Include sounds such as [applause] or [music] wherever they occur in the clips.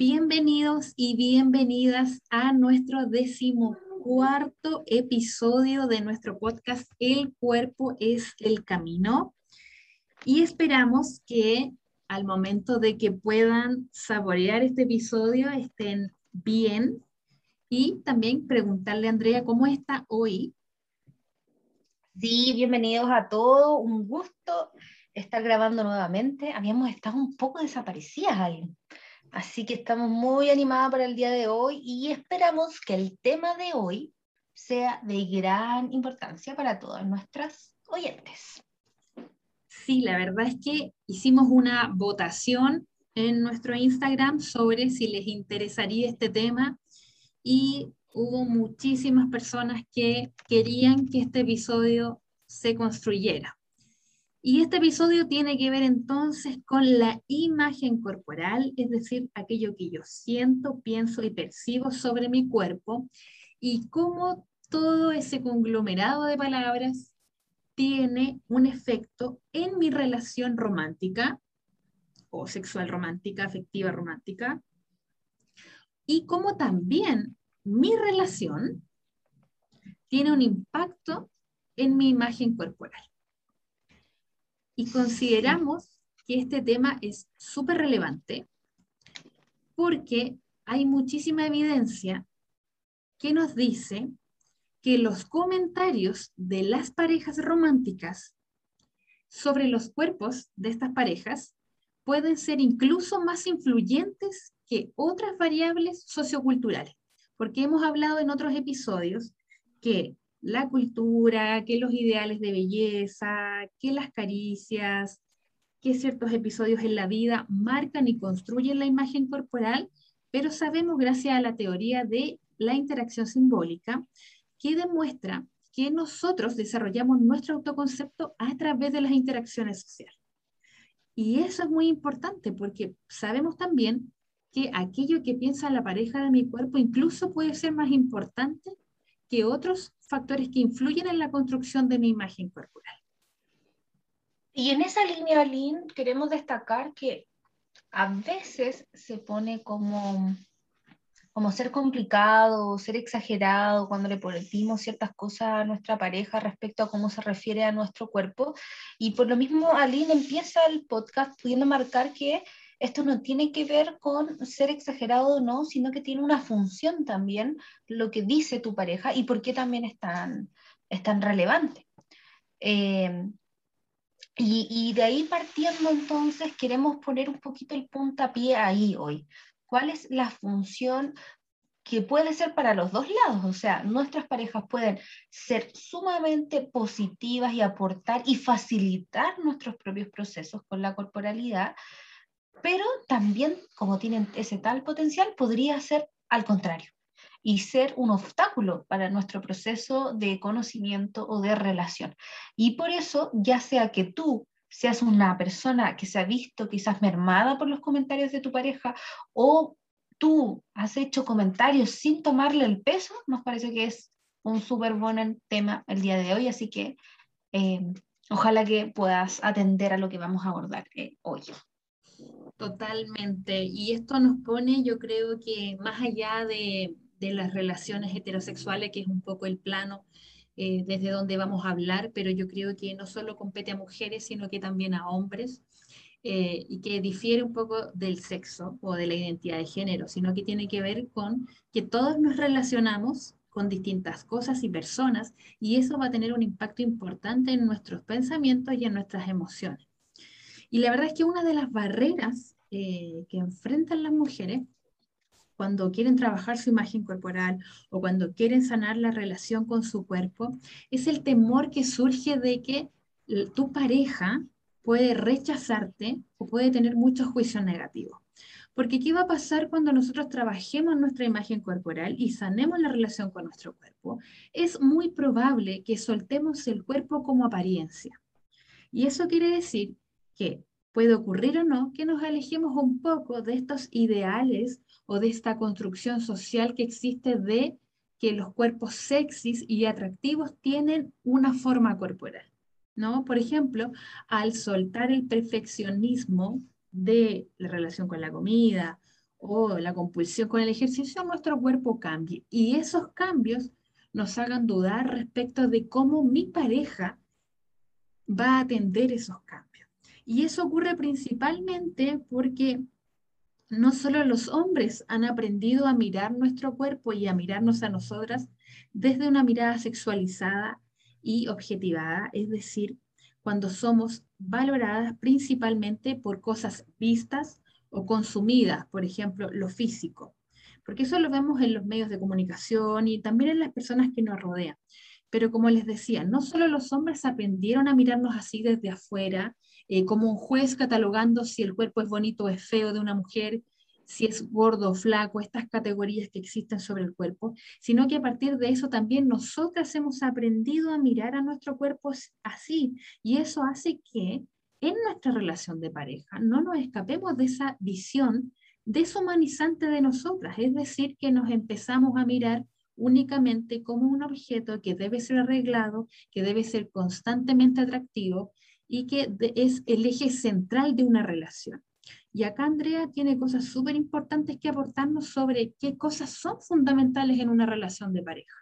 Bienvenidos y bienvenidas a nuestro decimocuarto episodio de nuestro podcast El cuerpo es el camino. Y esperamos que al momento de que puedan saborear este episodio estén bien. Y también preguntarle a Andrea cómo está hoy. Sí, bienvenidos a todos. Un gusto estar grabando nuevamente. Habíamos estado un poco desaparecidas, alguien. Así que estamos muy animadas para el día de hoy y esperamos que el tema de hoy sea de gran importancia para todas nuestras oyentes. Sí, la verdad es que hicimos una votación en nuestro Instagram sobre si les interesaría este tema y hubo muchísimas personas que querían que este episodio se construyera. Y este episodio tiene que ver entonces con la imagen corporal, es decir, aquello que yo siento, pienso y percibo sobre mi cuerpo y cómo todo ese conglomerado de palabras tiene un efecto en mi relación romántica o sexual romántica, afectiva romántica, y cómo también mi relación tiene un impacto en mi imagen corporal. Y consideramos que este tema es súper relevante porque hay muchísima evidencia que nos dice que los comentarios de las parejas románticas sobre los cuerpos de estas parejas pueden ser incluso más influyentes que otras variables socioculturales, porque hemos hablado en otros episodios que la cultura, que los ideales de belleza, que las caricias, que ciertos episodios en la vida marcan y construyen la imagen corporal, pero sabemos gracias a la teoría de la interacción simbólica que demuestra que nosotros desarrollamos nuestro autoconcepto a través de las interacciones sociales. Y eso es muy importante porque sabemos también que aquello que piensa la pareja de mi cuerpo incluso puede ser más importante que otros factores que influyen en la construcción de mi imagen corporal. Y en esa línea, Lynn, queremos destacar que a veces se pone como, como ser complicado, ser exagerado cuando le ponemos ciertas cosas a nuestra pareja respecto a cómo se refiere a nuestro cuerpo. Y por lo mismo, Aline empieza el podcast pudiendo marcar que esto no tiene que ver con ser exagerado o no, sino que tiene una función también lo que dice tu pareja y por qué también es tan, es tan relevante. Eh, y, y, de ahí partiendo entonces queremos poner un poquito el puntapié ahí hoy. ¿Cuál es la función que puede ser para los dos lados? O sea, nuestras parejas pueden ser sumamente positivas y aportar y facilitar nuestros propios procesos con la corporalidad, pero también, como tienen ese tal potencial, podría ser al contrario y ser un obstáculo para nuestro proceso de conocimiento o de relación. Y por eso, ya sea que tú seas una persona que se ha visto quizás mermada por los comentarios de tu pareja o tú has hecho comentarios sin tomarle el peso, nos parece que es un súper buen tema el día de hoy, así que eh, ojalá que puedas atender a lo que vamos a abordar eh, hoy. Totalmente. Y esto nos pone, yo creo que más allá de, las relaciones heterosexuales, que es un poco el plano eh, desde donde vamos a hablar, pero yo creo que no solo compete a mujeres, sino que también a hombres, eh, y que difiere un poco del sexo o de la identidad de género, sino que tiene que ver con que todos nos relacionamos con distintas cosas y personas, y eso va a tener un impacto importante en nuestros pensamientos y en nuestras emociones. Y la verdad es que una de las barreras eh, que enfrentan las mujeres cuando quieren trabajar su imagen corporal o cuando quieren sanar la relación con su cuerpo, es el temor que surge de que tu pareja puede rechazarte o puede tener muchos juicios negativos. Porque ¿qué va a pasar cuando nosotros trabajemos nuestra imagen corporal y sanemos la relación con nuestro cuerpo? Es muy probable que soltemos el cuerpo como apariencia. Y eso quiere decir que puede ocurrir o no que nos alejemos un poco de estos ideales o de esta construcción social que existe de que los cuerpos sexys y atractivos tienen una forma corporal. ¿no? Por ejemplo, al soltar el perfeccionismo de la relación con la comida o la compulsión con el ejercicio, nuestro cuerpo cambie. Y esos cambios nos hagan dudar respecto de cómo mi pareja va a atender esos cambios. Y eso ocurre principalmente porque no solo los hombres han aprendido a mirar nuestro cuerpo y a mirarnos a nosotras desde una mirada sexualizada y objetivada, es decir, cuando somos valoradas principalmente por cosas vistas o consumidas, por ejemplo, lo físico, porque eso lo vemos en los medios de comunicación y también en las personas que nos rodean. Pero como les decía, no solo los hombres aprendieron a mirarnos así desde afuera, eh, como un juez catalogando si el cuerpo es bonito o es feo de una mujer, si es gordo o flaco, estas categorías que existen sobre el cuerpo, sino que a partir de eso también nosotras hemos aprendido a mirar a nuestro cuerpo así. Y eso hace que en nuestra relación de pareja no nos escapemos de esa visión deshumanizante de nosotras, es decir, que nos empezamos a mirar únicamente como un objeto que debe ser arreglado, que debe ser constantemente atractivo y que es el eje central de una relación. Y acá Andrea tiene cosas súper importantes que aportarnos sobre qué cosas son fundamentales en una relación de pareja.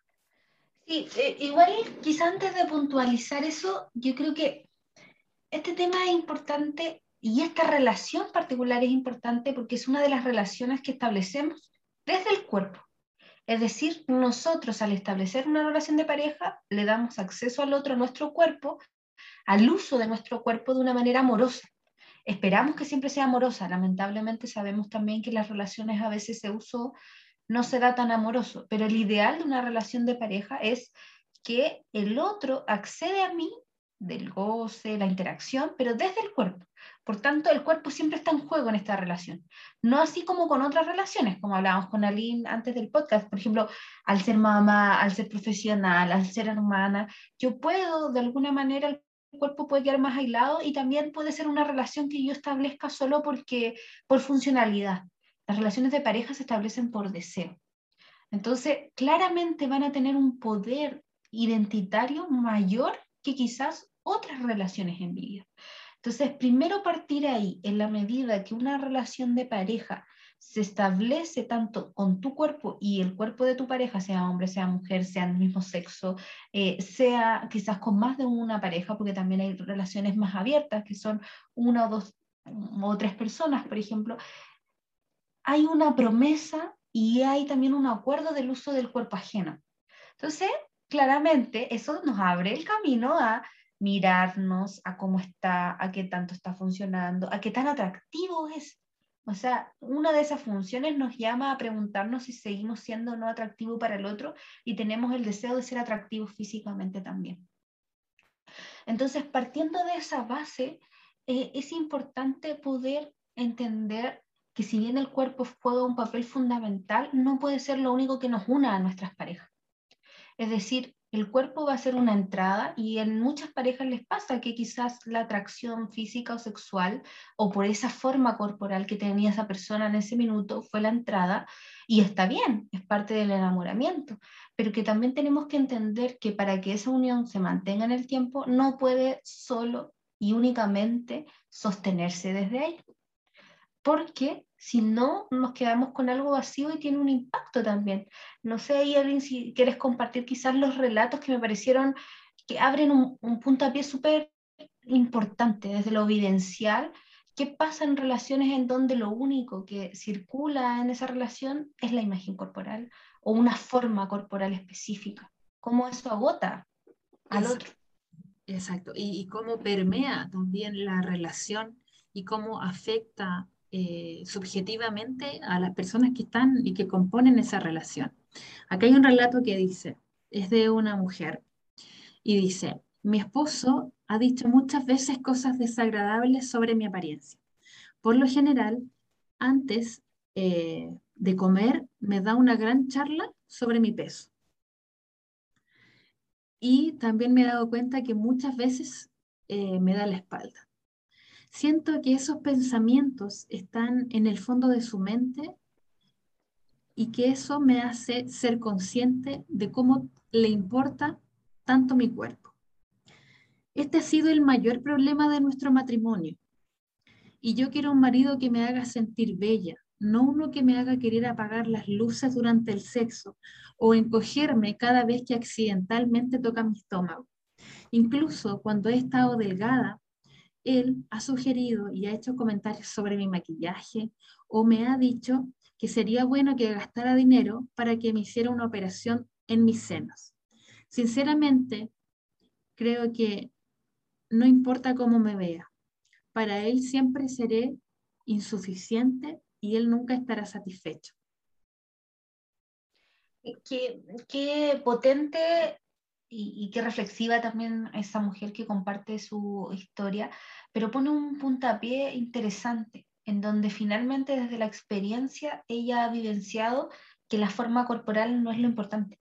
Sí, eh, igual quizá antes de puntualizar eso, yo creo que este tema es importante y esta relación particular es importante porque es una de las relaciones que establecemos desde el cuerpo. Es decir, nosotros al establecer una relación de pareja le damos acceso al otro, a nuestro cuerpo, al uso de nuestro cuerpo de una manera amorosa. Esperamos que siempre sea amorosa. Lamentablemente sabemos también que las relaciones a veces se uso no se da tan amoroso, pero el ideal de una relación de pareja es que el otro accede a mí del goce, la interacción, pero desde el cuerpo. Por tanto, el cuerpo siempre está en juego en esta relación. No así como con otras relaciones, como hablábamos con Aline antes del podcast. Por ejemplo, al ser mamá, al ser profesional, al ser hermana, yo puedo de alguna manera cuerpo puede quedar más aislado y también puede ser una relación que yo establezca solo porque, por funcionalidad. Las relaciones de pareja se establecen por deseo. Entonces, claramente van a tener un poder identitario mayor que quizás otras relaciones en vida. Entonces, primero partir ahí, en la medida que una relación de pareja se establece tanto con tu cuerpo y el cuerpo de tu pareja, sea hombre, sea mujer, sea del mismo sexo, eh, sea quizás con más de una pareja, porque también hay relaciones más abiertas, que son una o dos o tres personas, por ejemplo, hay una promesa y hay también un acuerdo del uso del cuerpo ajeno. Entonces, claramente, eso nos abre el camino a mirarnos, a cómo está, a qué tanto está funcionando, a qué tan atractivo es o sea, una de esas funciones nos llama a preguntarnos si seguimos siendo no atractivos para el otro y tenemos el deseo de ser atractivos físicamente también. Entonces, partiendo de esa base, eh, es importante poder entender que si bien el cuerpo juega un papel fundamental, no puede ser lo único que nos una a nuestras parejas. Es decir, el cuerpo va a ser una entrada y en muchas parejas les pasa que quizás la atracción física o sexual o por esa forma corporal que tenía esa persona en ese minuto fue la entrada y está bien, es parte del enamoramiento, pero que también tenemos que entender que para que esa unión se mantenga en el tiempo no puede solo y únicamente sostenerse desde ahí. Porque si no, nos quedamos con algo vacío y tiene un impacto también. No sé, Evelyn, si quieres compartir quizás los relatos que me parecieron que abren un, un puntapié súper importante desde lo evidencial. ¿Qué pasa en relaciones en donde lo único que circula en esa relación es la imagen corporal o una forma corporal específica? ¿Cómo eso agota al otro? Exacto, y, y cómo permea también la relación y cómo afecta eh, subjetivamente a las personas que están y que componen esa relación. Acá hay un relato que dice, es de una mujer, y dice, mi esposo ha dicho muchas veces cosas desagradables sobre mi apariencia. Por lo general, antes eh, de comer, me da una gran charla sobre mi peso. Y también me he dado cuenta que muchas veces eh, me da la espalda. Siento que esos pensamientos están en el fondo de su mente y que eso me hace ser consciente de cómo le importa tanto mi cuerpo. Este ha sido el mayor problema de nuestro matrimonio. Y yo quiero un marido que me haga sentir bella, no uno que me haga querer apagar las luces durante el sexo o encogerme cada vez que accidentalmente toca mi estómago. Incluso cuando he estado delgada, él ha sugerido y ha hecho comentarios sobre mi maquillaje o me ha dicho que sería bueno que gastara dinero para que me hiciera una operación en mis senos. Sinceramente, creo que no importa cómo me vea, para él siempre seré insuficiente y él nunca estará satisfecho. Qué, potente y, qué reflexiva también esa mujer que comparte su historia, pero pone un puntapié interesante en donde finalmente desde la experiencia ella ha vivenciado que la forma corporal no es lo importante,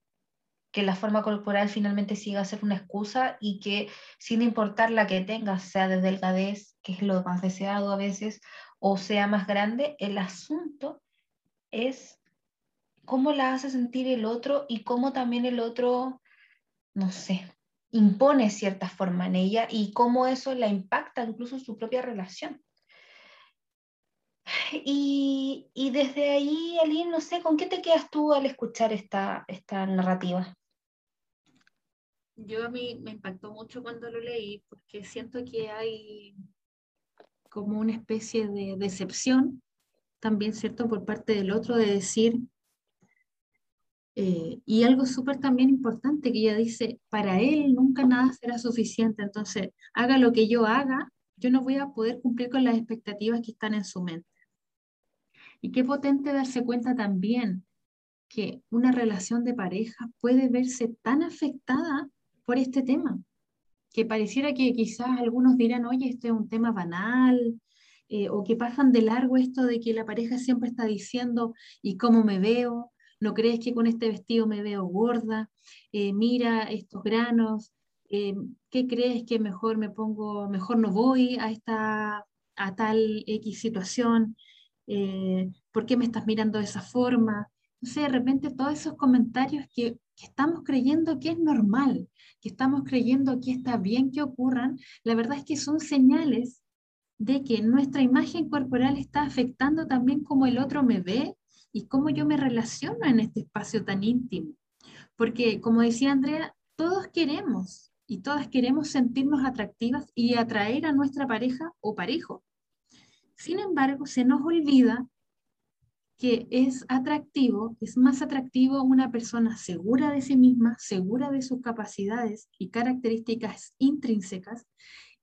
que la forma corporal finalmente siga a ser una excusa y que sin importar la que tengas, sea de delgadez, que es lo más deseado a veces, o sea más grande, el asunto es cómo la hace sentir el otro y cómo también el otro, no sé, impone cierta forma en ella y cómo eso la impacta incluso en su propia relación. [sighs] Y, desde ahí, Aline, no sé, ¿con qué te quedas tú al escuchar esta, esta narrativa? Yo a mí me impactó mucho cuando lo leí porque siento que hay como una especie de decepción, también, ¿cierto?, por parte del otro de decir, eh, y algo súper también importante que ella dice, para él nunca nada será suficiente, entonces haga lo que yo haga, yo no voy a poder cumplir con las expectativas que están en su mente. Y qué potente darse cuenta también que una relación de pareja puede verse tan afectada por este tema, que pareciera que quizás algunos dirán, oye, este es un tema banal, eh, o que pasan de largo esto de que la pareja siempre está diciendo, ¿y cómo me veo? ¿No crees que con este vestido me veo gorda? Eh, mira estos granos, eh, ¿qué crees que mejor me pongo, mejor no voy a esta a tal X situación? eh, ¿por qué me estás mirando de esa forma? No sé, de repente todos esos comentarios que, que estamos creyendo que es normal, que estamos creyendo que está bien que ocurran, la verdad es que son señales de que nuestra imagen corporal está afectando también cómo el otro me ve y cómo yo me relaciono en este espacio tan íntimo. Porque, como decía Andrea, todos queremos y todas queremos sentirnos atractivas y atraer a nuestra pareja o parejo. Sin embargo, se nos olvida que es atractivo, es más atractivo una persona segura de sí misma, segura de sus capacidades y características intrínsecas,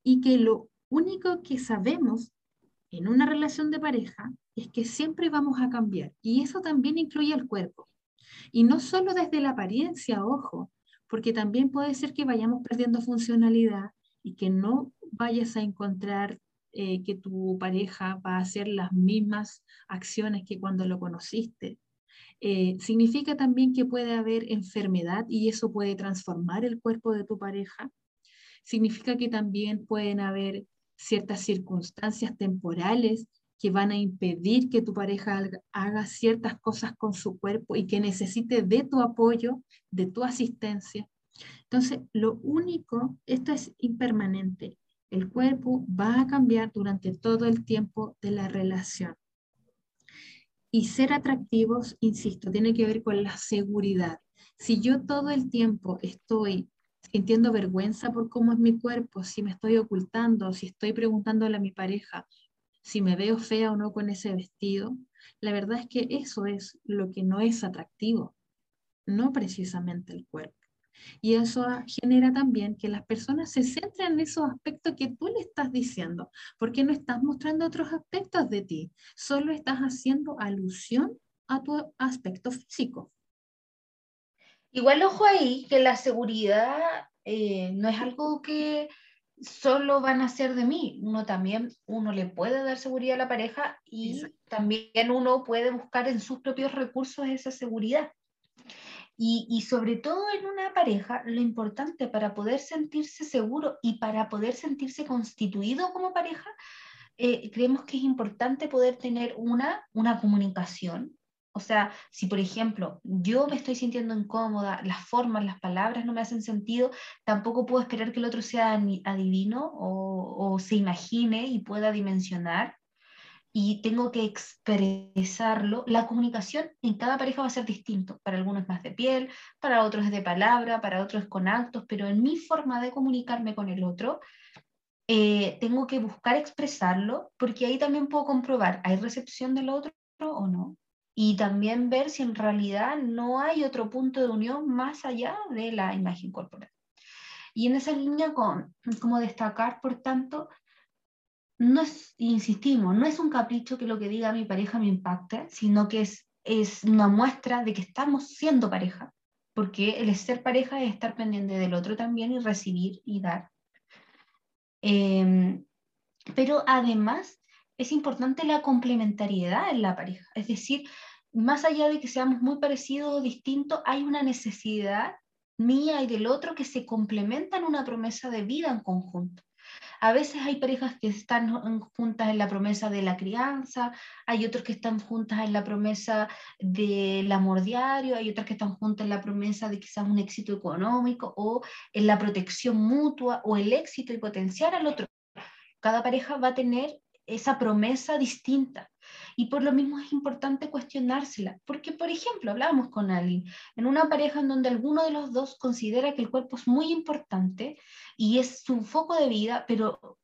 y que lo único que sabemos en una relación de pareja es que siempre vamos a cambiar, y eso también incluye el cuerpo. Y no solo desde la apariencia, ojo, porque también puede ser que vayamos perdiendo funcionalidad y que no vayas a encontrar eh, que tu pareja va a hacer las mismas acciones que cuando lo conociste. Eh, significa también que puede haber enfermedad y eso puede transformar el cuerpo de tu pareja. Significa que también pueden haber ciertas circunstancias temporales que van a impedir que tu pareja haga ciertas cosas con su cuerpo y que necesite de tu apoyo, de tu asistencia. Entonces, lo único, esto es impermanente, el cuerpo va a cambiar durante todo el tiempo de la relación. Y ser atractivos, insisto, tiene que ver con la seguridad. Si yo todo el tiempo estoy sintiendo vergüenza por cómo es mi cuerpo, si me estoy ocultando, si estoy preguntándole a mi pareja si me veo fea o no con ese vestido, la verdad es que eso es lo que no es atractivo, no precisamente el cuerpo. Y eso genera también que las personas se centren en esos aspectos que tú le estás diciendo, porque no estás mostrando otros aspectos de ti, solo estás haciendo alusión a tu aspecto físico. Igual ojo ahí que la seguridad eh, no es algo que solo van a ser de mí, uno también, uno le puede dar seguridad a la pareja y también uno puede buscar en sus propios recursos esa seguridad. Y, y, sobre todo en una pareja, lo importante para poder sentirse seguro y para poder sentirse constituido como pareja, eh, creemos que es importante poder tener una, una comunicación. O sea, si por ejemplo yo me estoy sintiendo incómoda, las formas, las palabras no me hacen sentido, tampoco puedo esperar que el otro sea adivino o, se imagine y pueda dimensionar y tengo que expresarlo, la comunicación en cada pareja va a ser distinto. Para algunos más de piel, para otros de palabra, para otros con actos, pero en mi forma de comunicarme con el otro, eh, tengo que buscar expresarlo, porque ahí también puedo comprobar, ¿hay recepción del otro o no? Y también ver si en realidad no hay otro punto de unión más allá de la imagen corporal. Y en esa línea, con, como destacar, por tanto, no es, insistimos, no es un capricho que lo que diga mi pareja me impacte, sino que es, es una muestra de que estamos siendo pareja, porque el ser pareja es estar pendiente del otro también y recibir y dar. Em, pero además es importante la complementariedad en la pareja, es decir, más allá de que seamos muy parecidos o distintos, hay una necesidad mía y del otro que se complementan en una promesa de vida en conjunto. A veces hay parejas que están juntas en la promesa de la crianza, hay otros que están juntas en la promesa del amor diario, hay otras que están juntas en la promesa de quizás un éxito económico o en la protección mutua o el éxito y potenciar al otro. Cada pareja va a tener esa promesa distinta. Y por lo mismo es importante cuestionársela, porque por ejemplo, hablábamos con alguien en una pareja en donde alguno de los dos considera que el cuerpo es muy importante y es su foco de vida, pero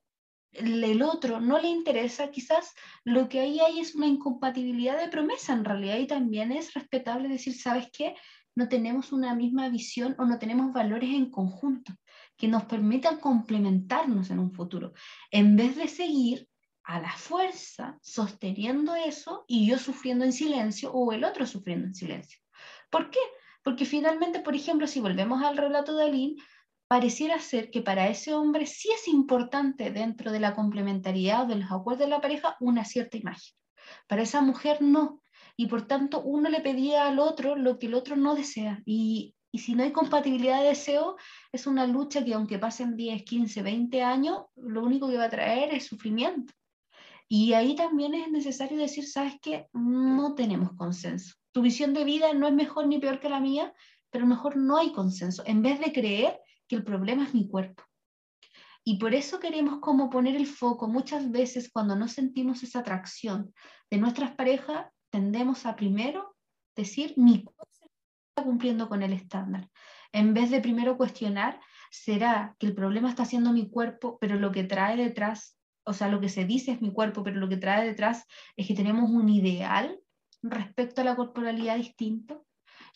el otro no le interesa, quizás lo que ahí hay es una incompatibilidad de promesa en realidad y también es respetable decir, ¿sabes qué? No tenemos una misma visión o no tenemos valores en conjunto que nos permitan complementarnos en un futuro, en vez de seguir a la fuerza sosteniendo eso y yo sufriendo en silencio o el otro sufriendo en silencio. ¿Por qué? Porque finalmente, por ejemplo, si volvemos al relato de Aline, pareciera ser que para ese hombre sí es importante dentro de la complementariedad de los acuerdos de la pareja una cierta imagen. Para esa mujer no. Y por tanto uno le pedía al otro lo que el otro no desea. Y, y si no hay compatibilidad de deseo, es una lucha que aunque pasen 10, 15, 20 años, lo único que va a traer es sufrimiento. Y ahí también es necesario decir, ¿sabes qué? No tenemos consenso. Tu visión de vida no es mejor ni peor que la mía, pero mejor no hay consenso, en vez de creer que el problema es mi cuerpo. Y por eso queremos como poner el foco. Muchas veces cuando no sentimos esa atracción de nuestras parejas, tendemos a primero decir, mi cuerpo está cumpliendo con el estándar. En vez de primero cuestionar, ¿será que el problema está siendo mi cuerpo, pero lo que trae detrás o sea, lo que se dice es mi cuerpo, pero lo que trae detrás es que tenemos un ideal respecto a la corporalidad distinto.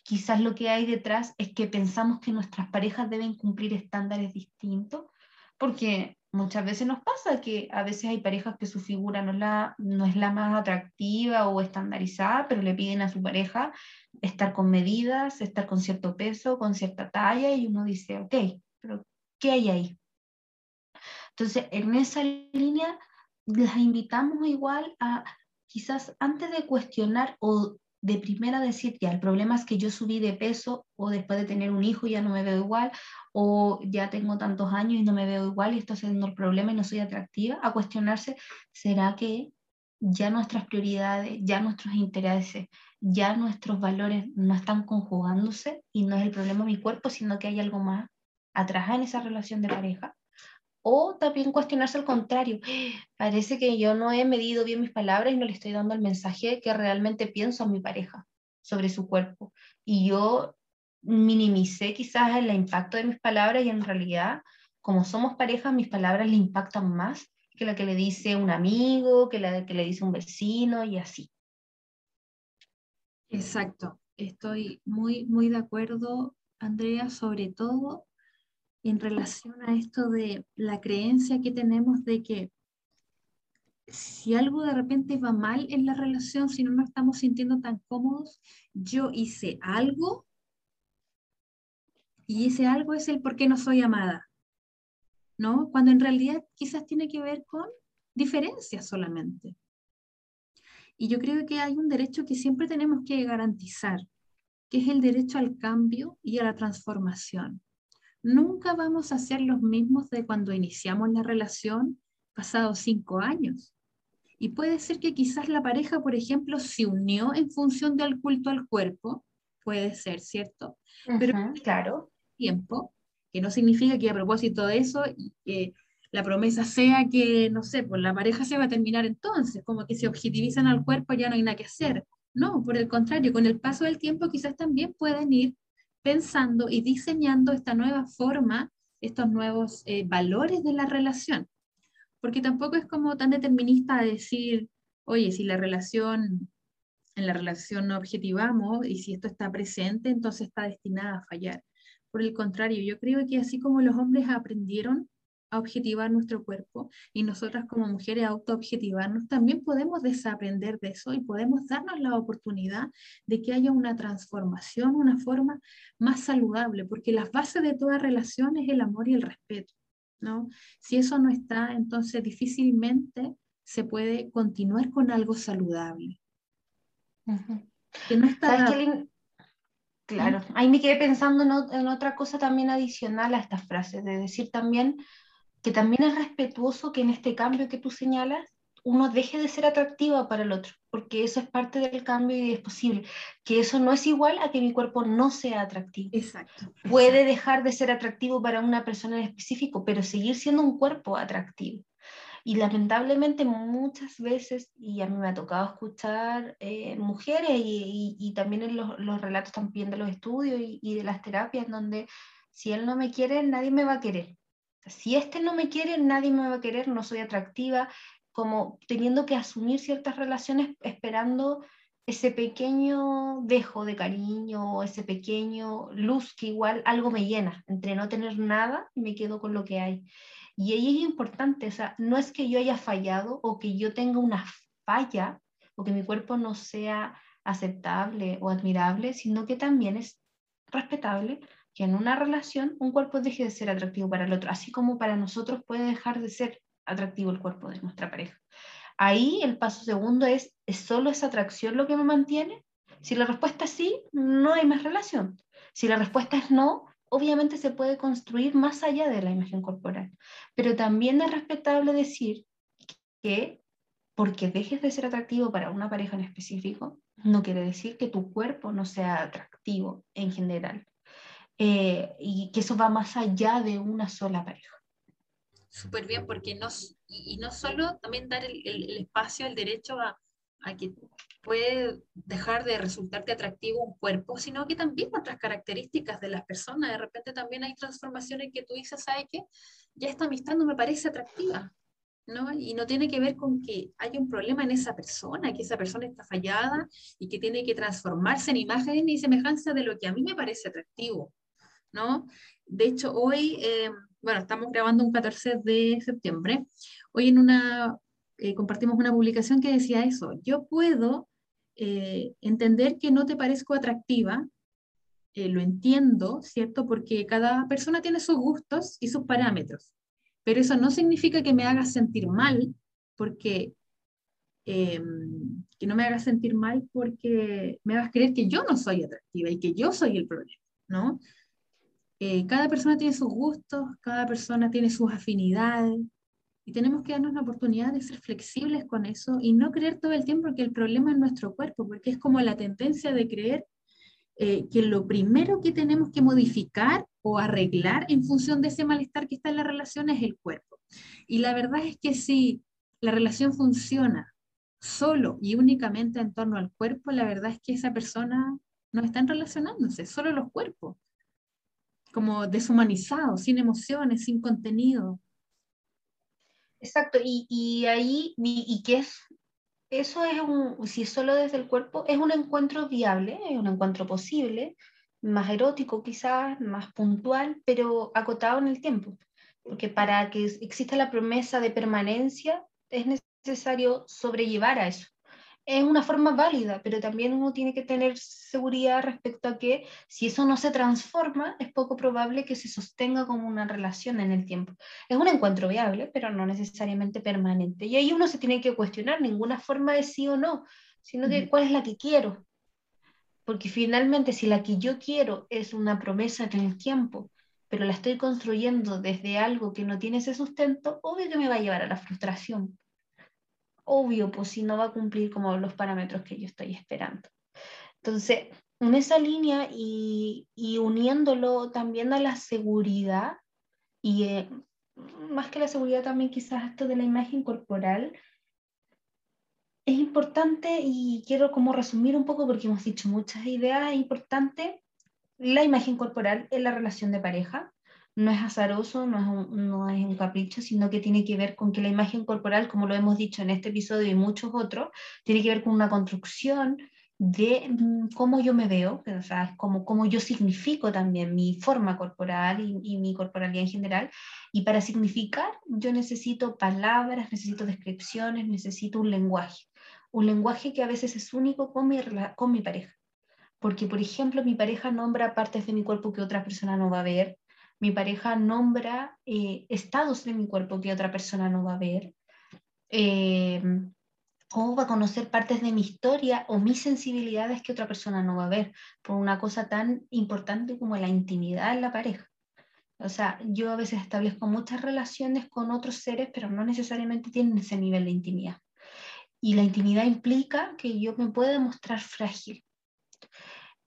Quizás lo que hay detrás es que pensamos que nuestras parejas deben cumplir estándares distintos, porque muchas veces nos pasa que a veces hay parejas que su figura no, la, no es la más atractiva o estandarizada, pero le piden a su pareja estar con medidas, estar con cierto peso, con cierta talla, y uno dice, ok, pero ¿qué hay ahí? Entonces, en esa línea, las invitamos igual a quizás antes de cuestionar o de primera decir, ya, el problema es que yo subí de peso o después de tener un hijo ya no me veo igual o ya tengo tantos años y no me veo igual y esto siendo el problema y no soy atractiva, a cuestionarse, ¿será que ya nuestras prioridades, ya nuestros intereses, ya nuestros valores no están conjugándose y no es el problema mi cuerpo, sino que hay algo más atrás en esa relación de pareja? O también cuestionarse al contrario. Parece que yo no he medido bien mis palabras y no le estoy dando el mensaje que realmente pienso a mi pareja sobre su cuerpo. Y yo minimicé quizás el impacto de mis palabras y en realidad, como somos pareja, mis palabras le impactan más que la que le dice un amigo, que la que le dice un vecino y así. Exacto, estoy muy, muy de acuerdo, Andrea, sobre todo en relación a esto de la creencia que tenemos de que si algo de repente va mal en la relación, si no nos estamos sintiendo tan cómodos, yo hice algo Y ese algo es el por qué no soy amada, ¿no? Cuando en realidad quizás tiene que ver con diferencias solamente. Y yo creo que hay un derecho que siempre tenemos que garantizar, que es el derecho al cambio y a la transformación. Nunca vamos a ser los mismos de cuando iniciamos la relación pasados cinco años. Y puede ser que quizás la pareja, por ejemplo, se unió en función del culto al cuerpo, puede ser, ¿cierto? Pero claro. Tiempo, que no significa que a propósito de eso, la promesa sea que, no sé, pues la pareja se va a terminar entonces, como que si objetivizan al cuerpo ya no hay nada que hacer. No, por el contrario, con el paso del tiempo quizás también pueden ir pensando y diseñando esta nueva forma, estos nuevos eh, valores de la relación. Porque tampoco es como tan determinista decir, oye, si la relación, en la relación no objetivamos y si esto está presente, entonces está destinada a fallar. Por el contrario, yo creo que así como los hombres aprendieron a objetivar nuestro cuerpo y nosotras como mujeres a autoobjetivarnos, también podemos desaprender de eso y podemos darnos la oportunidad de que haya una transformación, una forma más saludable, porque las bases de toda relación es el amor y el respeto, ¿no? Si eso no está, entonces difícilmente se puede continuar con algo saludable. Que no está... Claro, ahí me quedé pensando en, en, otra cosa también adicional a estas frases, de decir también que también es respetuoso que en este cambio que tú señalas, uno deje de ser atractiva para el otro, porque eso es parte del cambio y es posible. Que eso no es igual a que mi cuerpo no sea atractivo. Exacto. Puede dejar de ser atractivo para una persona en específico, pero seguir siendo un cuerpo atractivo. Y lamentablemente muchas veces, y a mí me ha tocado escuchar eh, mujeres y, y, también en los, los, relatos también de los estudios y, y de las terapias, donde si él no me quiere, nadie me va a querer si este no me quiere, nadie me va a querer, no soy atractiva, como teniendo que asumir ciertas relaciones esperando ese pequeño dejo de cariño, ese pequeño luz que igual algo me llena, entre no tener nada y me quedo con lo que hay. Y ahí es importante, o sea, no es que yo haya fallado o que yo tenga una falla o que mi cuerpo no sea aceptable o admirable, sino que también es respetable que en una relación un cuerpo deje de ser atractivo para el otro, así como para nosotros puede dejar de ser atractivo el cuerpo de nuestra pareja. Ahí el paso segundo es, ¿es solo esa atracción lo que me mantiene? Si la respuesta es sí, no hay más relación. Si la respuesta es no, obviamente se puede construir más allá de la imagen corporal. Pero también es respetable decir que porque dejes de ser atractivo para una pareja en específico, no quiere decir que tu cuerpo no sea atractivo en general. Eh, y que eso va más allá de una sola pareja. Súper bien, porque no, y, no solo también dar el, espacio, el derecho a, a, que puede dejar de resultarte atractivo un cuerpo, sino que también otras características de las personas. De repente también hay transformaciones que tú dices, ¿sabes qué? Ya esta amistad no me parece atractiva. ¿no? Y no tiene que ver con que hay un problema en esa persona, que esa persona está fallada y que tiene que transformarse en imagen y semejanza de lo que a mí me parece atractivo. ¿No? De hecho, hoy, eh, bueno, estamos grabando un 14 de septiembre, hoy en una, eh, compartimos una publicación que decía eso, yo puedo eh, entender que no te parezco atractiva, lo entiendo, ¿cierto? Porque cada persona tiene sus gustos y sus parámetros, pero eso no significa que me haga sentir mal, porque em, que no me hagas sentir mal porque me hagas creer que yo no soy atractiva y que yo soy el problema, ¿no? Eh, cada persona tiene sus gustos, cada persona tiene sus afinidades y tenemos que darnos la oportunidad de ser flexibles con eso y no creer todo el tiempo que el problema es nuestro cuerpo, porque es como la tendencia de creer eh, que lo primero que tenemos que modificar o arreglar en función de ese malestar que está en la relación es el cuerpo. Y la verdad es que si la relación funciona solo y únicamente en torno al cuerpo, la verdad es que esa persona no está relacionándose, solo los cuerpos como deshumanizado, sin emociones, sin contenido. Exacto, y, y ahí, y, y qué es, eso es un, si es solo desde el cuerpo, es un encuentro viable, es un encuentro posible, más erótico quizás, más puntual, pero acotado en el tiempo. Porque para que exista la promesa de permanencia es necesario sobrellevar a eso. Es una forma válida, pero también uno tiene que tener seguridad respecto a que si eso no se transforma, es poco probable que se sostenga como una relación en el tiempo. Es un encuentro viable, pero no necesariamente permanente. Y ahí uno se tiene que cuestionar ninguna forma de sí o no, sino que cuál es la que quiero. Porque finalmente si la que yo quiero es una promesa en el tiempo, pero la estoy construyendo desde algo que no tiene ese sustento, obvio que me va a llevar a la frustración obvio, pues si no va a cumplir como los parámetros que yo estoy esperando. Entonces, en esa línea y, uniéndolo también a la seguridad, y eh, más que la seguridad también quizás esto de la imagen corporal, es importante y quiero como resumir un poco porque hemos dicho muchas ideas, es importante la imagen corporal en la relación de pareja, no es azaroso, no es, un, no es un capricho, sino que tiene que ver con que la imagen corporal, como lo hemos dicho en este episodio y muchos otros, tiene que ver con una construcción de mm, cómo yo me veo, o sea, es como cómo yo significo también mi forma corporal y, y, mi corporalidad en general. Y para significar, yo necesito palabras, necesito descripciones, necesito un lenguaje. Un lenguaje que a veces es único con mi, con mi pareja. Porque, por ejemplo, mi pareja nombra partes de mi cuerpo que otra persona no va a ver, mi pareja nombra eh, estados de mi cuerpo que otra persona no va a ver, eh, o va a conocer partes de mi historia o mis sensibilidades que otra persona no va a ver, por una cosa tan importante como la intimidad en la pareja. O sea, yo a veces establezco muchas relaciones con otros seres, pero no necesariamente tienen ese nivel de intimidad. Y la intimidad implica que yo me pueda mostrar frágil.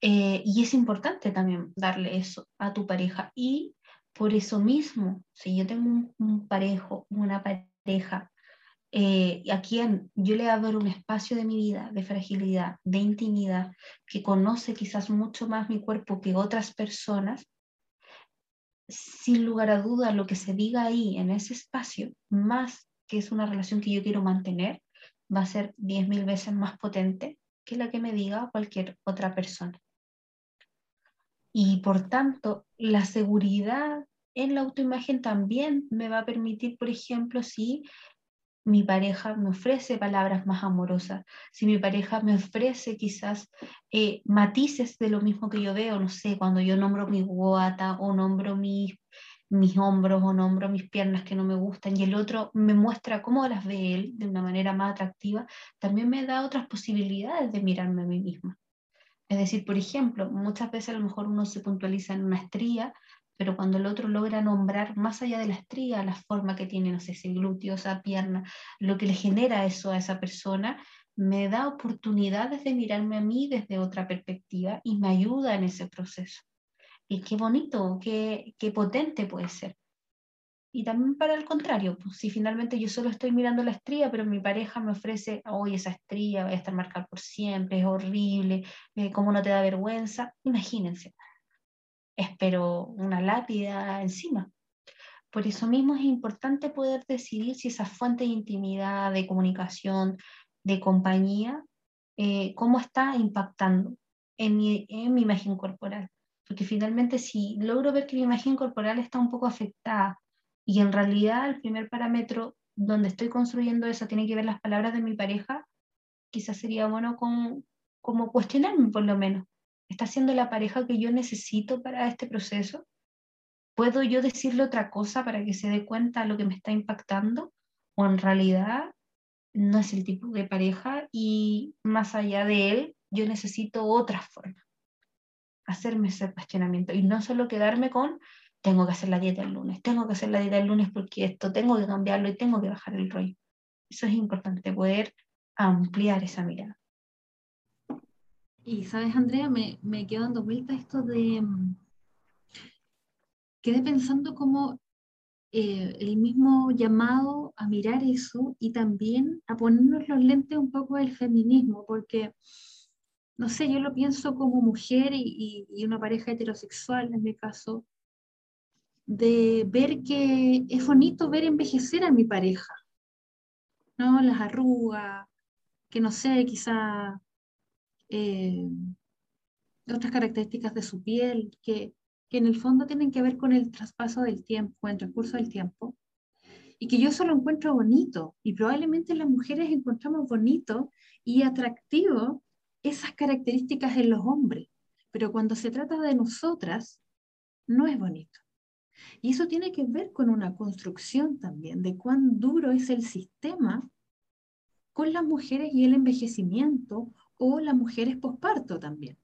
Eh, y es importante también darle eso a tu pareja. Y por eso mismo, si yo tengo un, parejo, una pareja, eh, a quien yo le abro un espacio de mi vida, de fragilidad, de intimidad, que conoce quizás mucho más mi cuerpo que otras personas, sin lugar a duda lo que se diga ahí en ese espacio, más que es una relación que yo quiero mantener, va a ser 10.000 veces más potente que la que me diga cualquier otra persona. Y por tanto, la seguridad en la autoimagen también me va a permitir, por ejemplo, si mi pareja me ofrece palabras más amorosas, si mi pareja me ofrece quizás eh, matices de lo mismo que yo veo, no sé, cuando yo nombro mi guata o nombro mis, mis hombros o nombro mis piernas que no me gustan y el otro me muestra cómo las ve él de una manera más atractiva, también me da otras posibilidades de mirarme a mí misma. Es decir, por ejemplo, muchas veces a lo mejor uno se puntualiza en una estría, pero cuando el otro logra nombrar más allá de la estría, la forma que tiene, no sé, ese glúteo, esa pierna, lo que le genera eso a esa persona, me da oportunidades de mirarme a mí desde otra perspectiva y me ayuda en ese proceso. Y qué bonito, qué, qué potente puede ser. Y también para el contrario, pues, si finalmente yo solo estoy mirando la estría, pero mi pareja me ofrece, hoy esa estría va a estar marcada por siempre, es horrible, eh, ¿cómo no te da vergüenza? Imagínense, espero una lápida encima. Por eso mismo es importante poder decidir si esa fuente de intimidad, de comunicación, de compañía, eh, cómo está impactando en mi, en mi imagen corporal. Porque finalmente si logro ver que mi imagen corporal está un poco afectada, y en realidad el primer parámetro donde estoy construyendo eso tiene que ver las palabras de mi pareja, quizás sería bueno con, como cuestionarme por lo menos. ¿Está siendo la pareja que yo necesito para este proceso? ¿Puedo yo decirle otra cosa para que se dé cuenta de lo que me está impactando? ¿O en realidad no es el tipo de pareja y más allá de él, yo necesito otra forma? Hacerme ese cuestionamiento y no solo quedarme con tengo que hacer la dieta el lunes, tengo que hacer la dieta el lunes porque esto tengo que cambiarlo y tengo que bajar el rollo. Eso es importante, poder ampliar esa mirada. Y sabes, Andrea, me, me quedo dando vuelta esto de... Mm, quedé pensando como eh, el mismo llamado a mirar eso y también a ponernos los lentes un poco del feminismo, porque, no sé, yo lo pienso como mujer y, y una pareja heterosexual en mi caso, de ver que es bonito ver envejecer a mi pareja, ¿no? Las arrugas, que no sé, quizá eh, otras características de su piel, que, que, en el fondo tienen que ver con el traspaso del tiempo, con el transcurso del tiempo. y que yo solo encuentro bonito. Y probablemente las mujeres encontramos bonito y atractivo esas características en los hombres. Pero cuando se trata de nosotras, no es bonito. Y eso tiene que ver con una construcción también de cuán duro es el sistema con las mujeres y el envejecimiento o las mujeres posparto también.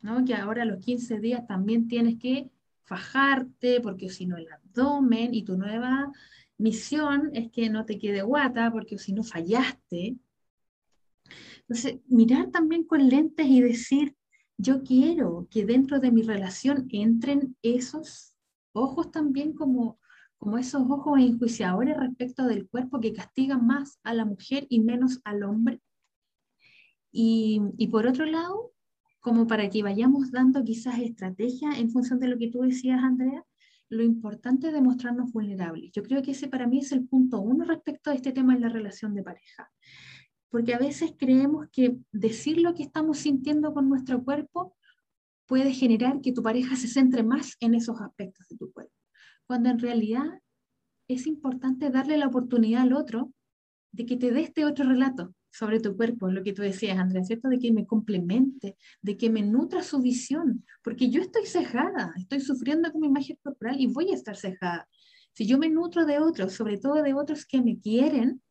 ¿no? Que ahora a los 15 días también tienes que fajarte porque si no el abdomen y tu nueva misión es que no te quede guata porque si no fallaste. Entonces, mirar también con lentes y decir, yo quiero que dentro de mi relación entren esos ojos también como, como esos ojos enjuiciadores respecto del cuerpo que castigan más a la mujer y menos al hombre. Y, y por otro lado, como para que vayamos dando quizás estrategias en función de lo que tú decías, Andrea, lo importante es demostrarnos vulnerables. Yo creo que ese para mí es el punto uno respecto a este tema en la relación de pareja. Porque a veces creemos que decir lo que estamos sintiendo con nuestro cuerpo puede generar que tu pareja se centre más en esos aspectos de tu cuerpo. Cuando en realidad es importante darle la oportunidad al otro de que te dé este otro relato, sobre tu cuerpo, lo que tú decías, Andrea, ¿cierto? De que me complemente, de que me nutra su visión, porque yo estoy cejada, estoy sufriendo con mi imagen corporal y voy a estar cejada. Si yo me nutro de otros, sobre todo de otros que me quieren,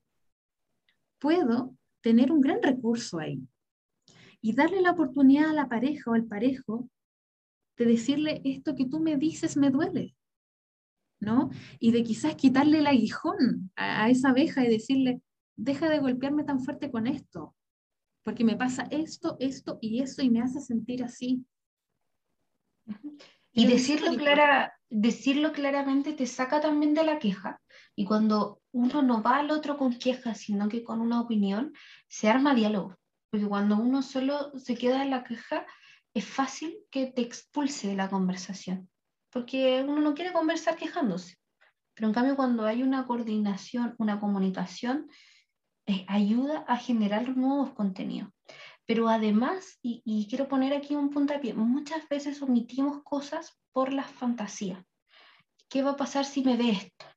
puedo tener un gran recurso ahí. Y darle la oportunidad a la pareja o al parejo de decirle esto que tú me dices me duele, ¿no? Y de quizás quitarle el aguijón a, a esa abeja y decirle, deja de golpearme tan fuerte con esto, porque me pasa esto, esto y eso y me hace sentir así. Y decirlo, clara, decirlo claramente te saca también de la queja. Y cuando uno no va al otro con queja, sino que con una opinión, se arma diálogo. Porque cuando uno solo se queda en la queja, es fácil que te expulse de la conversación. Porque uno no quiere conversar quejándose. Pero en cambio, cuando hay una coordinación, una comunicación, eh, ayuda a generar nuevos contenidos. Pero además, y, quiero poner aquí un puntapié, muchas veces omitimos cosas por las fantasías. ¿Qué va a pasar si me ve esto?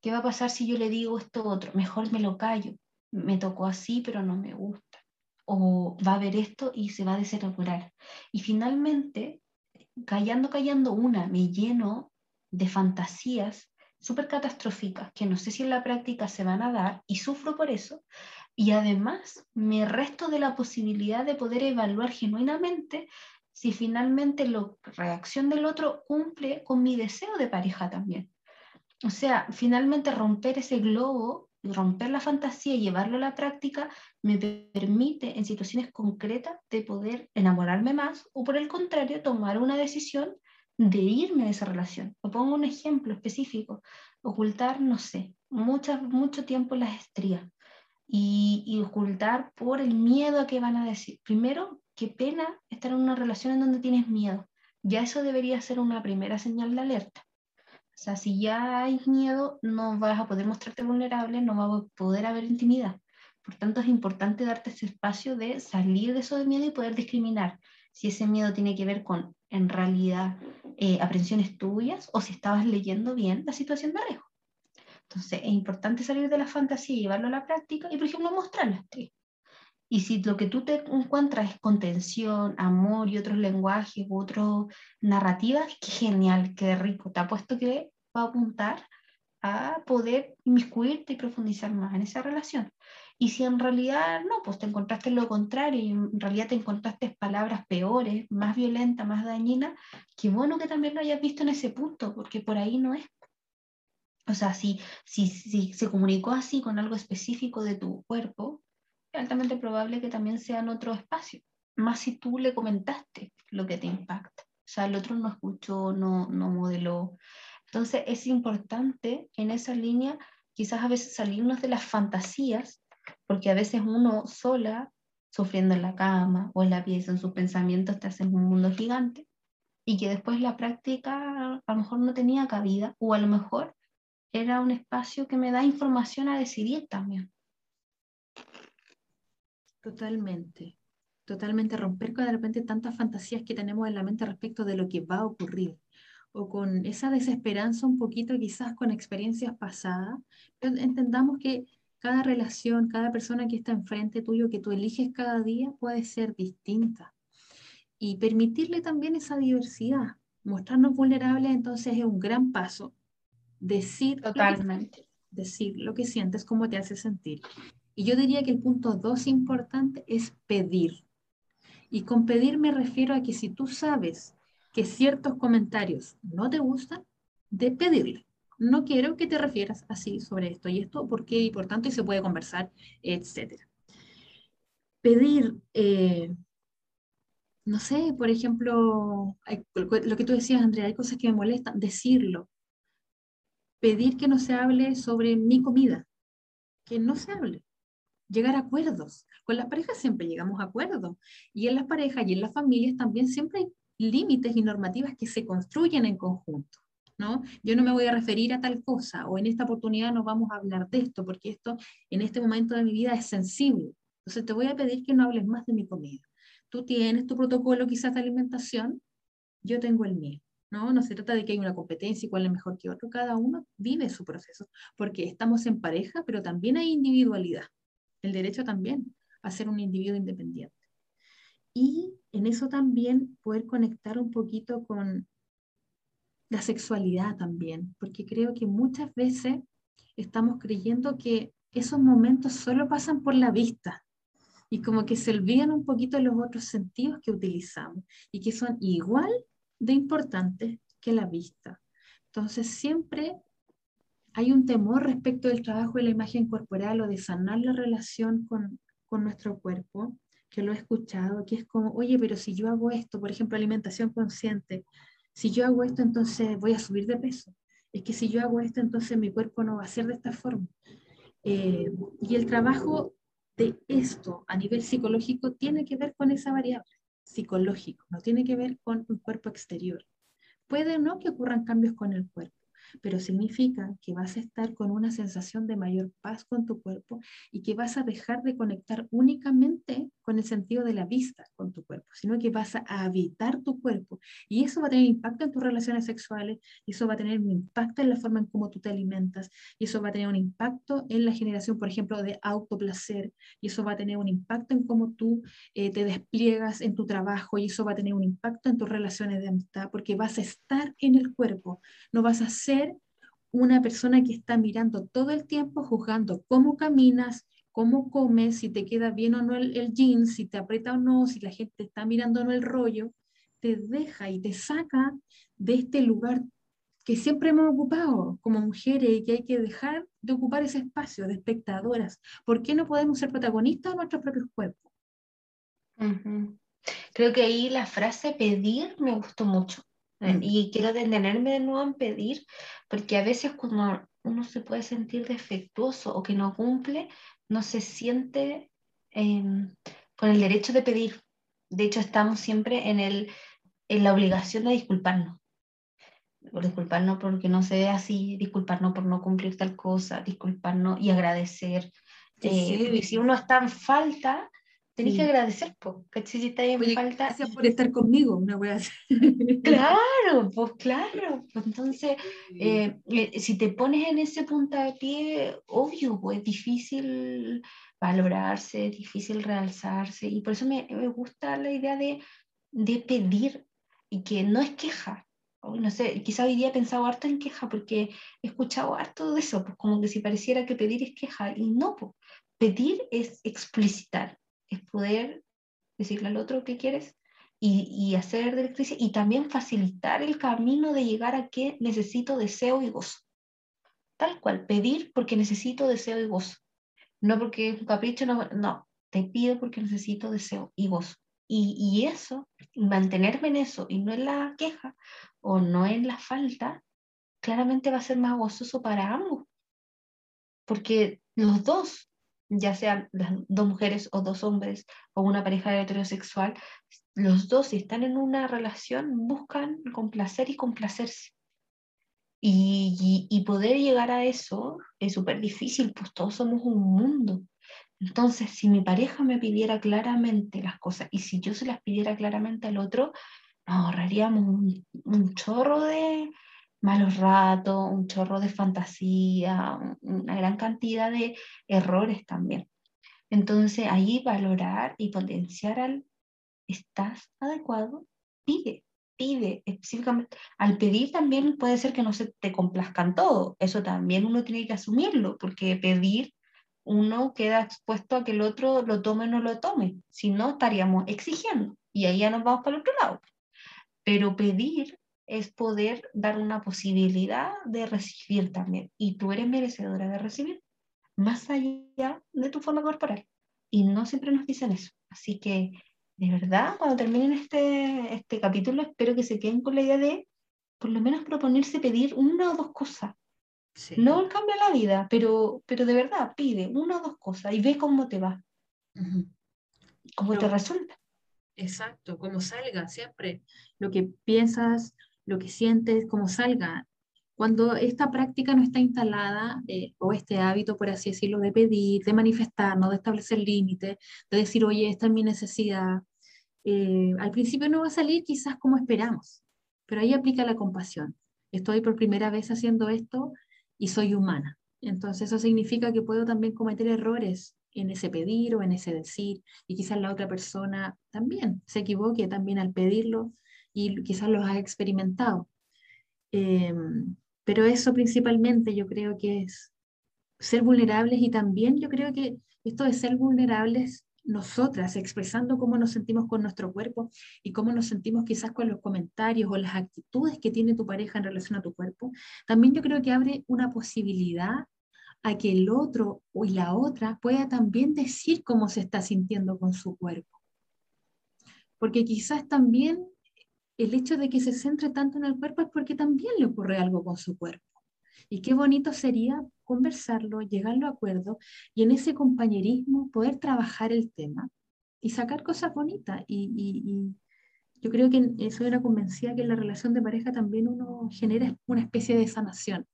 ¿Qué va a pasar si yo le digo esto otro? Mejor me lo callo. Me tocó así, pero no me gusta. O va a ver esto y se va a desenamorar. Y finalmente, callando, callando una, me lleno de fantasías súper catastróficas que no sé si en la práctica se van a dar y sufro por eso. Y además me resto de la posibilidad de poder evaluar genuinamente si finalmente la reacción del otro cumple con mi deseo de pareja también. O sea, finalmente romper ese globo, romper la fantasía y llevarlo a la práctica me permite en situaciones concretas de poder enamorarme más o por el contrario tomar una decisión de irme de esa relación. O pongo un ejemplo específico, ocultar, no sé, mucho, mucho tiempo las estrías y, ocultar por el miedo a que van a decir. Primero, qué pena estar en una relación en donde tienes miedo. Ya eso debería ser una primera señal de alerta. O sea, si ya hay miedo, no vas a poder mostrarte vulnerable, no va a poder haber intimidad. Por tanto, es importante darte ese espacio de salir de eso de miedo y poder discriminar si ese miedo tiene que ver con, en realidad, eh, aprensiones tuyas o si estabas leyendo bien la situación de riesgo. Entonces, es importante salir de la fantasía y llevarlo a la práctica y, por ejemplo, mostrarlo. Y si lo que tú te encuentras es contención, amor y otros lenguajes u otras narrativas, qué genial, qué rico. Te apuesto que va a apuntar a poder inmiscuirte y profundizar más en esa relación. Y si en realidad no, pues te encontraste lo contrario y en realidad te encontraste palabras peores, más violentas, más dañinas, qué bueno que también lo hayas visto en ese punto, porque por ahí no es. O sea, si, si, si se comunicó así con algo específico de tu cuerpo, altamente probable que también sea en otro espacio, más si tú le comentaste lo que te impacta. O sea, el otro no escuchó, no, no modeló. Entonces es importante en esa línea quizás a veces salirnos de las fantasías porque a veces uno sola, sufriendo en la cama o en la pieza, en sus pensamientos, te hace un mundo gigante y que después la práctica a lo mejor no tenía cabida o a lo mejor era un espacio que me da información a decidir también. Totalmente, totalmente romper con de repente tantas fantasías que tenemos en la mente respecto de lo que va a ocurrir. o con esa desesperanza un poquito quizás con experiencias pasadas, entendamos que cada relación, cada persona que está enfrente tuyo, que tú eliges cada día, puede ser distinta. Y permitirle también esa diversidad, mostrarnos vulnerables, entonces es un gran paso. Decir, Totalmente. decir lo que sientes, cómo te hace sentir. Y yo diría que el punto dos importante es pedir. Y con pedir me refiero a que si tú sabes que ciertos comentarios no te gustan, de pedirle. No quiero que te refieras así sobre esto y esto, porque y por tanto y se puede conversar, etc. Pedir, eh, no sé, por ejemplo, lo que tú decías, Andrea, hay cosas que me molestan, decirlo. Pedir que no se hable sobre mi comida, que no se hable. Llegar a acuerdos. Con las parejas siempre llegamos a acuerdos. Y en las parejas y en las familias también siempre hay límites y normativas que se construyen en conjunto. ¿no? Yo no me voy a referir a tal cosa o en esta oportunidad no vamos a hablar de esto porque esto en este momento de mi vida es sensible. Entonces te voy a pedir que no hables más de mi comida. Tú tienes tu protocolo quizás de alimentación, yo tengo el mío. ¿no? No se trata de que hay una competencia y cuál es mejor que otro, cada uno vive su proceso, porque estamos en pareja, pero también hay individualidad. El derecho también a ser un individuo independiente. Y en eso también poder conectar un poquito con la sexualidad también, porque creo que muchas veces estamos creyendo que esos momentos solo pasan por la vista y como que se olvidan un poquito los otros sentidos que utilizamos y que son igual de importantes que la vista. Entonces siempre hay un temor respecto del trabajo de la imagen corporal o de sanar la relación con, con nuestro cuerpo, que lo he escuchado, que es como, oye, pero si yo hago esto, por ejemplo, alimentación consciente, si yo hago esto, entonces voy a subir de peso. Es que si yo hago esto, entonces mi cuerpo no va a ser de esta forma. Eh, y el trabajo de esto a nivel psicológico tiene que ver con esa variable psicológico, no tiene que ver con un cuerpo exterior. Puede no que ocurran cambios con el cuerpo, pero significa que vas a estar con una sensación de mayor paz con tu cuerpo y que vas a dejar de conectar únicamente con el sentido de la vista con tu cuerpo, sino que vas a habitar tu cuerpo. Y eso va a tener impacto en tus relaciones sexuales, eso va a tener un impacto en la forma en cómo tú te alimentas, y eso va a tener un impacto en la generación, por ejemplo, de autoplacer, y eso va a tener un impacto en cómo tú eh, te despliegas en tu trabajo, y eso va a tener un impacto en tus relaciones de amistad, porque vas a estar en el cuerpo, no vas a ser una persona que está mirando todo el tiempo, juzgando cómo caminas, cómo comes, si te queda bien o no el, el jeans, si te aprieta o no, si la gente está mirando o no el rollo, te deja y te saca de este lugar que siempre hemos ocupado como mujeres y que hay que dejar de ocupar ese espacio de espectadoras. ¿Por qué no podemos ser protagonistas de nuestros propios cuerpos? Creo que ahí la frase pedir me gustó mucho. Y quiero detenerme de nuevo en pedir, porque a veces cuando uno se puede sentir defectuoso o que no cumple, no se siente em, con el derecho de pedir. De hecho, estamos siempre en, el, en la obligación de disculparnos. Por disculparnos porque no se ve así, disculparnos por no cumplir tal cosa, disculparnos y agradecer. Eh, si uno está en falta, Tenés que agradecer, pues, Si está en falta. Gracias por estar conmigo, una wea [laughs] Claro, pues claro. Pues, entonces, eh, eh, si te pones en ese punta de pie, obvio, pues es difícil valorarse, difícil realzarse. Y por eso me, me gusta la idea de, de, pedir y que no es queja. No sé, quizá hoy día he pensado harto en queja porque he escuchado harto de eso, pues como que si pareciera que pedir es queja. Y no, pues, pedir es explicitar es poder decirle al otro qué quieres y, y hacer directrices y también facilitar el camino de llegar a qué necesito, deseo y gozo. Tal cual, pedir porque necesito, deseo y gozo. No porque es un capricho, no, no, te pido porque necesito, deseo y gozo. Y, y eso, mantenerme en eso y no en la queja o no en la falta, claramente va a ser más gozoso para ambos. Porque los dos ya sean dos mujeres o dos hombres o una pareja heterosexual, los dos si están en una relación buscan complacer y complacerse. Y, y, poder llegar a eso es súper difícil, pues todos somos un mundo. Entonces, si mi pareja me pidiera claramente las cosas y si yo se las pidiera claramente al otro, nos ahorraríamos un, chorro de malos ratos, un chorro de fantasía, una gran cantidad de errores también. Entonces, ahí valorar y potenciar al estás adecuado, pide, pide específicamente. Al pedir también puede ser que no se te complazcan todo, eso también uno tiene que asumirlo, porque pedir uno queda expuesto a que el otro lo tome o no lo tome, si no estaríamos exigiendo y ahí ya nos vamos para el otro lado. Pero pedir es poder dar una posibilidad de recibir también y tú eres merecedora de recibir más allá de tu forma corporal. Y no siempre nos dicen eso. Así que de verdad, cuando terminen este, este capítulo, espero que se queden con la idea de por lo menos proponerse pedir una o dos cosas. No cambia la vida, pero, pero de verdad, pide una o dos cosas y ve cómo te va. Cómo te resulta. Exacto, como salga siempre. Lo que piensas, lo que sientes, cómo salga. Cuando esta práctica no está instalada, eh, o este hábito, por así decirlo, de pedir, de manifestarnos, de establecer límites, de decir, oye, esta es mi necesidad, eh, al principio no va a salir quizás como esperamos, pero ahí aplica la compasión. Estoy por primera vez haciendo esto y soy humana. Entonces eso significa que puedo también cometer errores en ese pedir o en ese decir, y quizás la otra persona también se equivoque también al pedirlo y quizás los ha experimentado. Em, pero eso principalmente yo creo que es ser vulnerables y también yo creo que esto de ser vulnerables nosotras, expresando cómo nos sentimos con nuestro cuerpo y cómo nos sentimos quizás con los comentarios o las actitudes que tiene tu pareja en relación a tu cuerpo, también yo creo que abre una posibilidad a que el otro o la otra pueda también decir cómo se está sintiendo con su cuerpo. Porque quizás también el hecho de que se centre tanto en el cuerpo es porque también le ocurre algo con su cuerpo. Y qué bonito sería conversarlo, llegarlo a acuerdo y en ese compañerismo poder trabajar el tema y sacar cosas bonitas. Y, yo creo que eso era convencida que en la relación de pareja también uno genera una especie de sanación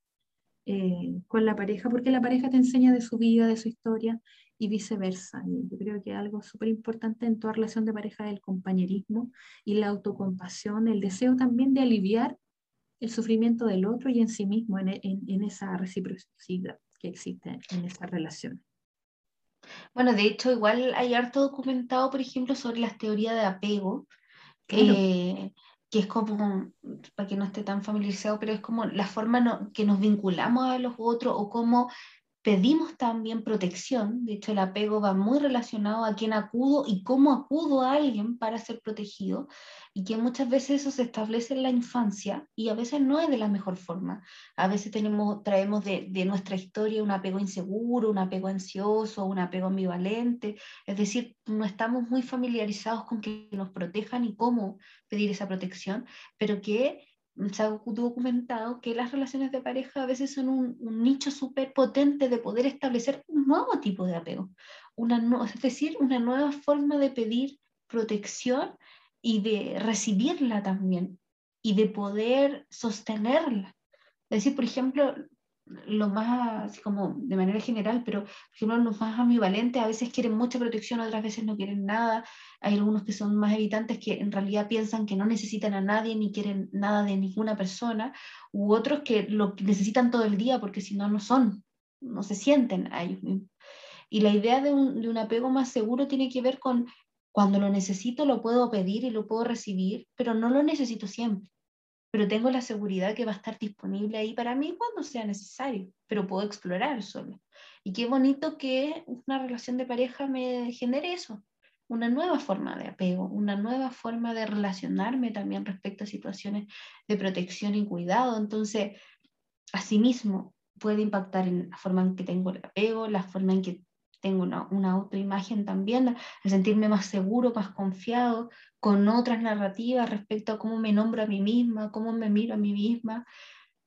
eh, con la pareja, porque la pareja te enseña de su vida, de su historia y viceversa. yo creo que algo súper importante en toda relación de pareja es el compañerismo y la autocompasión, el deseo también de aliviar el sufrimiento del otro y en sí mismo, en, en, esa reciprocidad que existe en esa relación. Bueno, de hecho, igual hay harto documentado, por ejemplo, sobre las teorías de apego, eh, que es como, para que no esté tan familiarizado, pero es como la forma que nos vinculamos a los otros o cómo pedimos también protección, de hecho el apego va muy relacionado a quién acudo y cómo acudo a alguien para ser protegido, y que muchas veces eso se establece en la infancia y a veces no es de la mejor forma. A veces tenemos, traemos de, de nuestra historia un apego inseguro, un apego ansioso, un apego ambivalente, es decir, no estamos muy familiarizados con que nos protejan y cómo pedir esa protección, pero que se ha documentado que las relaciones de pareja a veces son un, nicho súper potente de poder establecer un nuevo tipo de apego, una es decir, una nueva forma de pedir protección y de recibirla también y de poder sostenerla. Es decir, por ejemplo, lo más, así como de manera general, pero por ejemplo los más ambivalentes a veces quieren mucha protección, otras veces no quieren nada. Hay algunos que son más evitantes que en realidad piensan que no necesitan a nadie ni quieren nada de ninguna persona, u otros que lo necesitan todo el día porque si no, no son, no se sienten a ellos mismos. Y la idea de un, de un apego más seguro tiene que ver con cuando lo necesito lo puedo pedir y lo puedo recibir, pero no lo necesito siempre pero tengo la seguridad que va a estar disponible ahí para mí cuando sea necesario, pero puedo explorar solo. Y qué bonito que una relación de pareja me genere eso, una nueva forma de apego, una nueva forma de relacionarme también respecto a situaciones de protección y cuidado. Entonces, asimismo, puede impactar en la forma en que tengo el apego, la forma en que tengo una, autoimagen también, al sentirme más seguro, más confiado, con otras narrativas respecto a cómo me nombro a mí misma, cómo me miro a mí misma.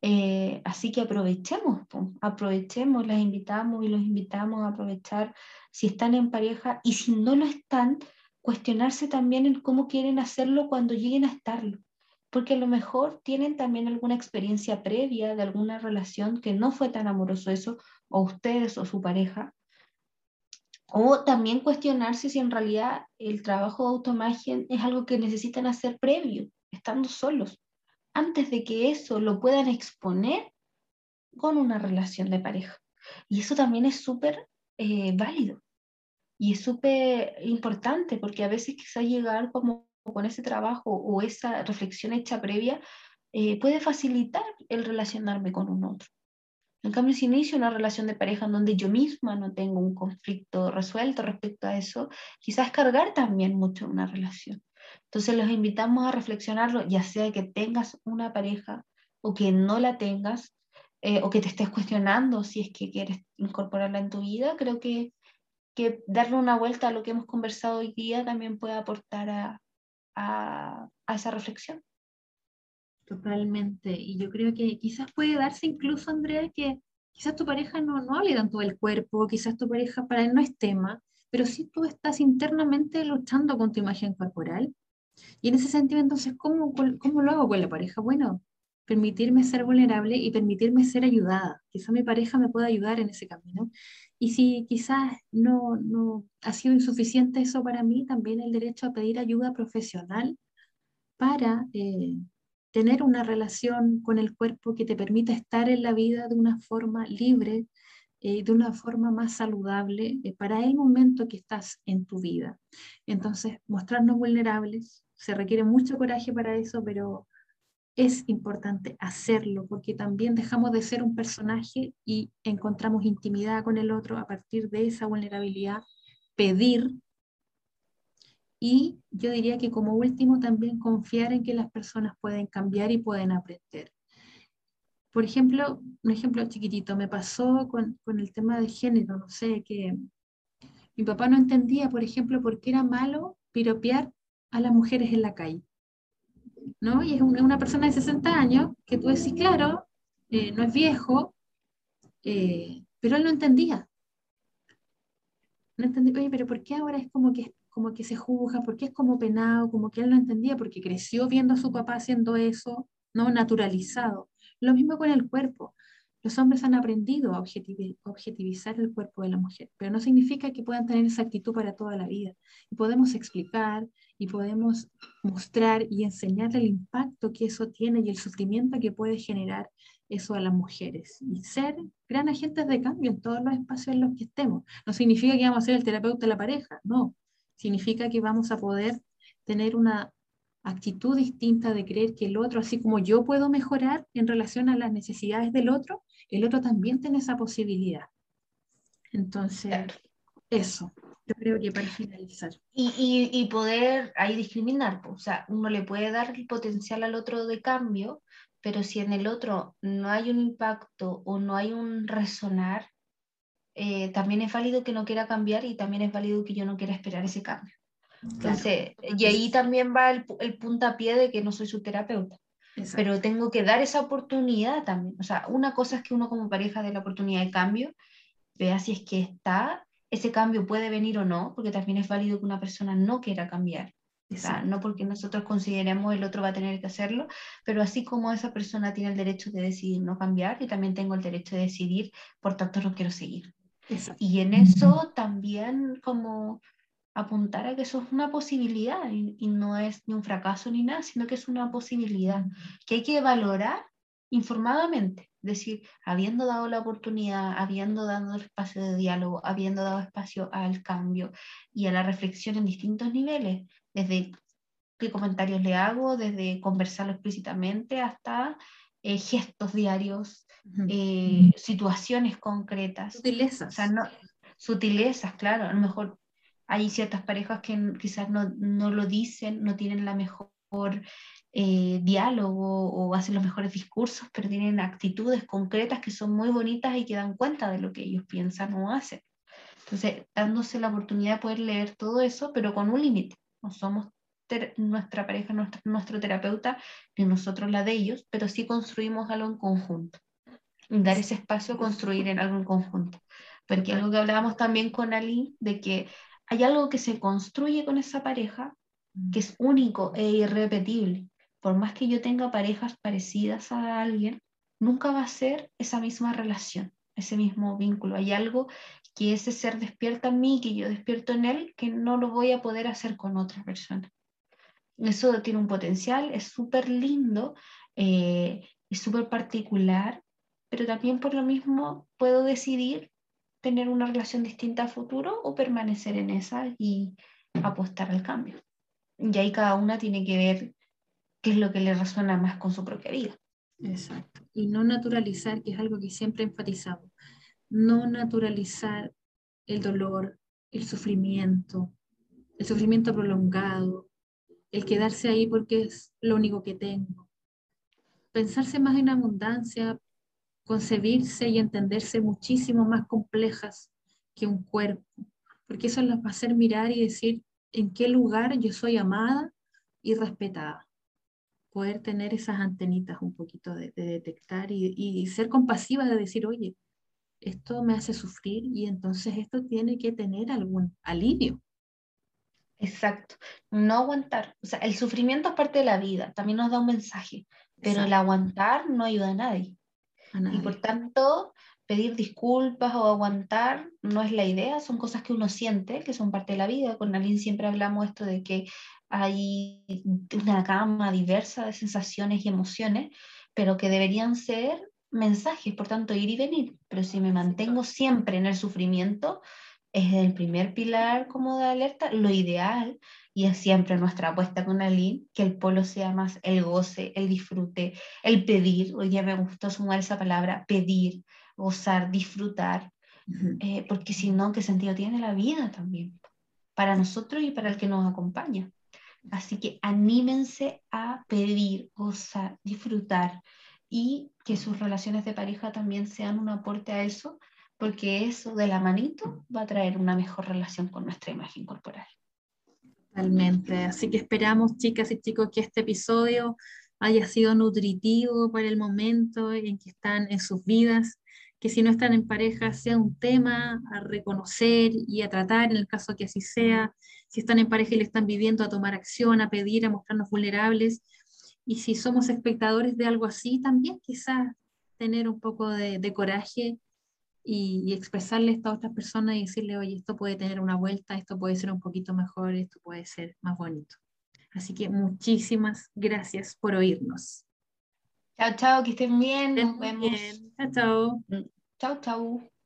Eh, así que aprovechemos, aprovechemos, las invitamos y los invitamos a aprovechar si están en pareja y si no lo están, cuestionarse también en cómo quieren hacerlo cuando lleguen a estarlo. Porque a lo mejor tienen también alguna experiencia previa de alguna relación que no fue tan amoroso eso, o ustedes o su pareja, o también cuestionarse si en realidad el trabajo de autoimagen es algo que necesitan hacer previo estando solos, antes de que eso lo puedan exponer con una relación de pareja. Y eso también es súper eh, válido y es súper importante porque a veces quizá llegar como con ese trabajo o esa reflexión hecha previa eh, puede facilitar el relacionarme con un otro. En cambio, si inicio una relación de pareja en donde yo misma no tengo un conflicto resuelto respecto a eso, quizás cargar también mucho una relación. Entonces los invitamos a reflexionarlo, ya sea que tengas una pareja o que no la tengas, eh, o que te estés cuestionando si es que quieres incorporarla en tu vida, creo que, que darle una vuelta a lo que hemos conversado hoy día también puede aportar a, a, a esa reflexión. Totalmente. Y yo creo que quizás puede darse incluso, Andrea, que quizás tu pareja no, no hable tanto del cuerpo, quizás tu pareja para él no es tema, pero si tú estás internamente luchando con tu imagen corporal. Y en ese sentido, entonces, ¿cómo, cómo lo hago con la pareja? Bueno, permitirme ser vulnerable y permitirme ser ayudada. Quizás mi pareja me pueda ayudar en ese camino. Y si quizás no, no ha sido insuficiente eso para mí, también el derecho a pedir ayuda profesional para eh, tener una relación con el cuerpo que te permita estar en la vida de una forma libre y eh, de una forma más saludable eh, para el momento que estás en tu vida. Entonces, mostrarnos vulnerables, se requiere mucho coraje para eso, pero es importante hacerlo porque también dejamos de ser un personaje y encontramos intimidad con el otro a partir de esa vulnerabilidad, pedir y yo diría que como último también confiar en que las personas pueden cambiar y pueden aprender. Por ejemplo, un ejemplo chiquitito, me pasó con, con el tema de género, no sé, que mi papá no entendía, por ejemplo, por qué era malo piropear a las mujeres en la calle. ¿no? Y es una persona de 60 años que tú decís, claro, eh, no es viejo, eh, pero él no entendía. No entendía, oye, pero ¿por qué ahora es como que como que se juzga, porque es como penado, como que él no entendía, porque creció viendo a su papá haciendo eso, ¿no? Naturalizado. Lo mismo con el cuerpo. Los hombres han aprendido a objetivizar el cuerpo de la mujer, pero no significa que puedan tener esa actitud para toda la vida. Y podemos explicar y podemos mostrar y enseñar el impacto que eso tiene y el sufrimiento que puede generar eso a las mujeres. Y ser gran agentes de cambio en todos los espacios en los que estemos. No significa que vamos a ser el terapeuta de la pareja, no significa que vamos a poder tener una actitud distinta de creer que el otro, así como yo puedo mejorar en relación a las necesidades del otro, el otro también tiene esa posibilidad. Entonces, eso, yo creo que para finalizar. Y, y, poder ahí discriminar, o sea, uno le puede dar el potencial al otro de cambio, pero si en el otro no hay un impacto o no hay un resonar, eh, también es válido que no quiera cambiar y también es válido que yo no quiera esperar ese cambio. Entonces, y ahí también va el, el puntapié de que no soy su terapeuta. Pero tengo que dar esa oportunidad también. O sea, una cosa es que uno como pareja dé la oportunidad de cambio, vea si es que está, ese cambio puede venir o no, porque también es válido que una persona no quiera cambiar. O sea, no porque nosotros consideremos el otro va a tener que hacerlo, pero así como esa persona tiene el derecho de decidir no cambiar, yo también tengo el derecho de decidir, por tanto no quiero seguir. Y en eso también como apuntar a que eso es una posibilidad y, no es ni un fracaso ni nada, sino que es una posibilidad que hay que valorar informadamente, es decir, habiendo dado la oportunidad, habiendo dado el espacio de diálogo, habiendo dado espacio al cambio y a la reflexión en distintos niveles, desde qué comentarios le hago, desde conversarlo explícitamente hasta eh, gestos diarios, eh, situaciones concretas. Sutilezas. O sea, no, sutilezas, claro. A lo mejor hay ciertas parejas que quizás no, no lo dicen, no tienen la mejor eh, diálogo o hacen los mejores discursos, pero tienen actitudes concretas que son muy bonitas y que dan cuenta de lo que ellos piensan o hacen. Entonces, dándose la oportunidad de poder leer todo eso, pero con un límite. No somos nuestra pareja, nuestro, nuestro terapeuta, ni nosotros la de ellos, pero sí construimos algo en conjunto. Dar ese espacio, construir en algo en conjunto. Porque algo que hablábamos también con Ali, de que hay algo que se construye con esa pareja que es único e irrepetible. Por más que yo tenga parejas parecidas a alguien, nunca va a ser esa misma relación, ese mismo vínculo. Hay algo que ese ser despierta en mí, que yo despierto en él, que no lo voy a poder hacer con otra persona. Eso tiene un potencial, es súper lindo, eh, es súper particular, pero también por lo mismo puedo decidir tener una relación distinta a futuro o permanecer en esa y apostar al cambio. Y ahí cada una tiene que ver qué es lo que le resuena más con su propia vida. Exacto. Y no naturalizar, que es algo que siempre he enfatizado, no naturalizar el dolor, el sufrimiento, el sufrimiento prolongado, el quedarse ahí porque es lo único que tengo. Pensarse más en abundancia, concebirse y entenderse muchísimo más complejas que un cuerpo, porque eso las va a hacer mirar y decir en qué lugar yo soy amada y respetada. Poder tener esas antenitas un poquito de, detectar y, y ser compasiva de decir, oye, esto me hace sufrir y entonces esto tiene que tener algún alivio. Exacto, no aguantar. O sea, el sufrimiento es parte de la vida, también nos da un mensaje, pero el aguantar no ayuda a nadie. Y por tanto, pedir disculpas o aguantar no es la idea, son cosas que uno siente, que son parte de la vida. Con Aline siempre hablamos esto de que hay una gama diversa de sensaciones y emociones, pero que deberían ser mensajes, por tanto, ir y venir. Pero si me mantengo siempre en el sufrimiento, es el primer pilar como de alerta, lo ideal, y es siempre nuestra apuesta con Aline, que el polo sea más el goce, el disfrute, el pedir, hoy día me gustó sumar esa palabra, pedir, gozar, disfrutar, eh, porque si no, ¿qué sentido tiene la vida también? Para nosotros y para el que nos acompaña. Así que anímense a pedir, gozar, disfrutar y que sus relaciones de pareja también sean un aporte a eso porque eso de la manito va a traer una mejor relación con nuestra imagen corporal. Totalmente. Así que esperamos, chicas y chicos, que este episodio haya sido nutritivo para el momento en que están en sus vidas, que si no están en pareja sea un tema a reconocer y a tratar en el caso que así sea, si están en pareja y le están viviendo, a tomar acción, a pedir, a mostrarnos vulnerables, y si somos espectadores de algo así, también quizás tener un poco de, de coraje y, expresarle esto a otras personas y decirle, oye, esto puede tener una vuelta, esto puede ser un poquito mejor, esto puede ser más bonito. Así que muchísimas gracias por oírnos. Chao, chao, que estén bien. Nos vemos. Chao, chao. Chao, chao.